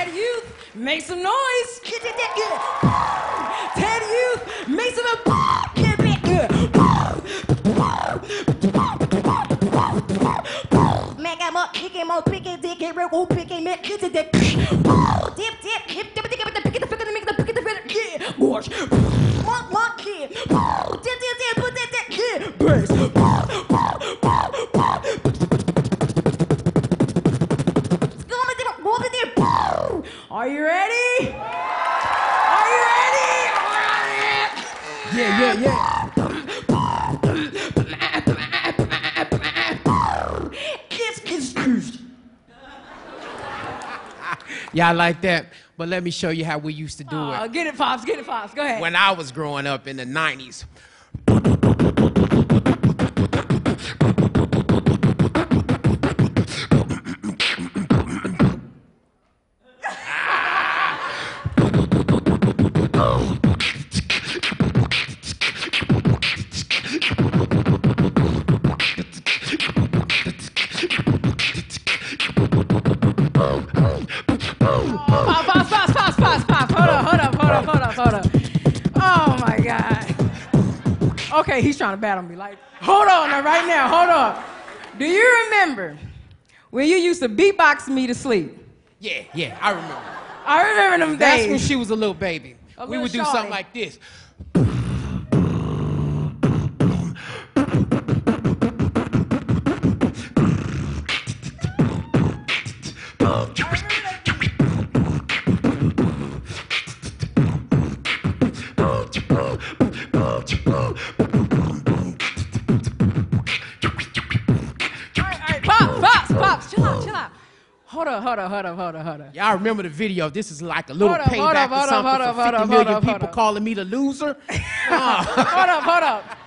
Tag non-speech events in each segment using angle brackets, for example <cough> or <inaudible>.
TEDYouth, make some noise. Ted Youth, make some Make him up, kick him up, pick his dick, real, who pick him up, get dick. Dip, dip, hip, dip, dip, dip, pick it, pick it, make it, pick it, pick it, yeah, gosh. Walk, walk, kid. Dip, dip, dip, put that, that, yeah, bass. Are you ready? Are you ready? Yeah, yeah, yeah. Kiss, kiss, kiss. Y'all like that? But let me show you how we used to do Oh, it get it, Pops. Get it, Pops. Go ahead. when I was growing up in the 90s. Okay, he's trying to battle me. Like, hold on now, right now, hold on. Do you remember when you used to beatbox me to sleep? Yeah, yeah, I remember. I remember them That's days. when she was a little baby. A we little would do shorty. something like this. Hold up, hold up, hold up, hold up. Y'all remember the video? This is like a little Hold payback up, or hold up, something hold up, for hold 50 up, million up, people calling me the loser. <laughs> hold up, hold up.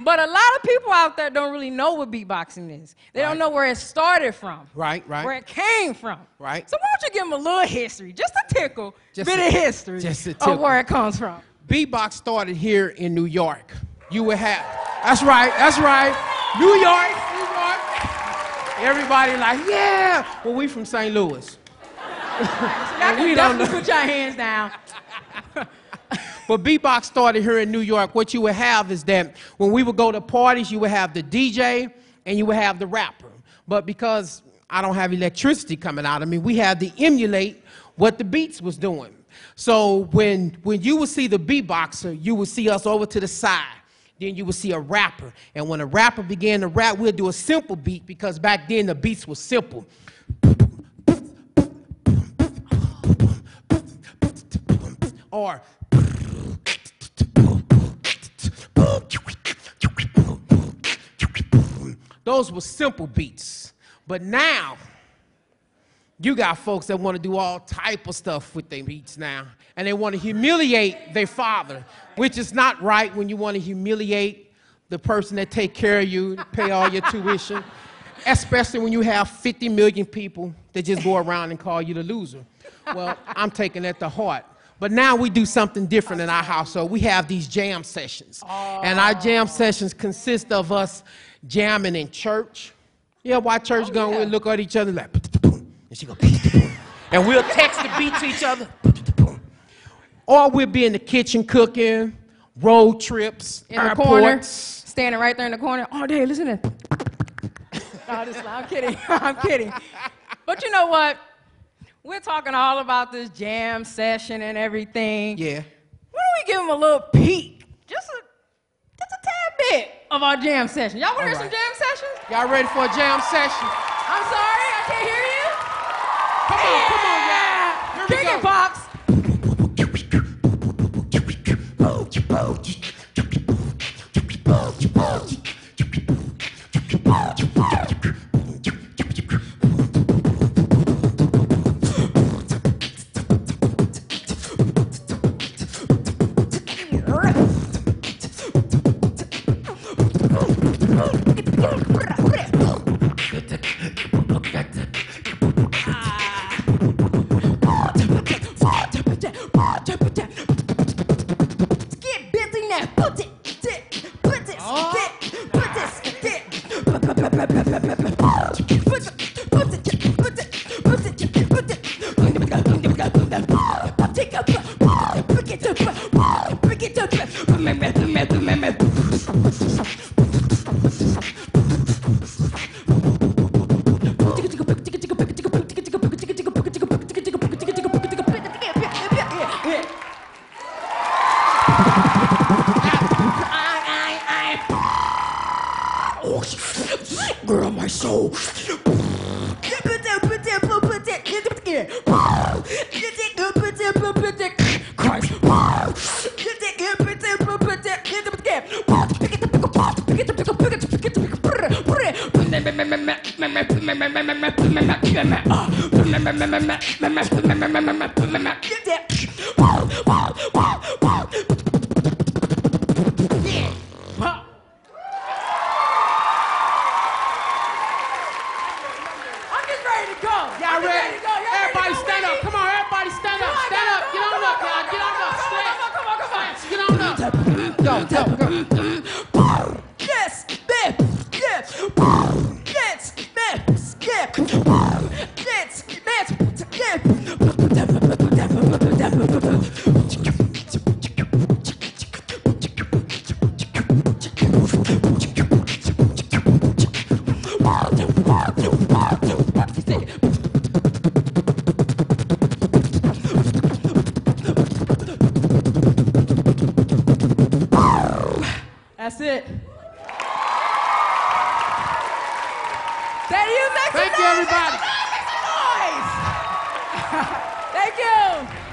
But a lot of people out there don't really know what beatboxing is. They don't know where it started from. Right, right. Where it came from. Right. So why don't you give them a little history, just a tickle, Just bit a- of history just a of where it comes from. Beatbox started here in New York. You would have. That's right. That's right. New York. Everybody like, yeah. Well, we from St. Louis. <laughs> We don't definitely know. put your hands down. <laughs> But beatbox started here in New York. What you would have is that when we would go to parties, you would have the DJ and you would have the rapper. But because I don't have electricity coming out of me, we had to emulate what the beats was doing. So when when you would see the beatboxer, you would see us over to the side. Then you would see a rapper. And when a rapper began to rap, we'd do a simple beat because back then the beats were simple. Or Those were simple beats. But now, you got folks that want to do all type of stuff with their beats now. And they want to humiliate their father, which is not right when you want to humiliate the person that take care of you, pay all your tuition. <laughs> Especially when you have 50 million people that just go around and call you the loser. Well, I'm taking that to heart. But now we do something different in our household. We have these jam sessions. And our jam sessions consist of us jamming in church. Yeah, why church oh, going? yeah. We'll look at each other like, <laughs> and she go, and we'll text the beat to each other. Or we'll be in the kitchen cooking, road trips, In the corner, standing right there in the corner. Oh, day. listen to no, this, <laughs> I'm kidding. <laughs> I'm kidding. But you know what? We're talking all about this jam session and everything. Yeah. Why don't we give them a little peek? Just a, just a tad bit of our jam session. Y'all want to hear All some jam sessions? Y'all ready for a jam session? Come on, come on, Soul. <laughs> up. Go, There you Thank you, everybody. Thank you.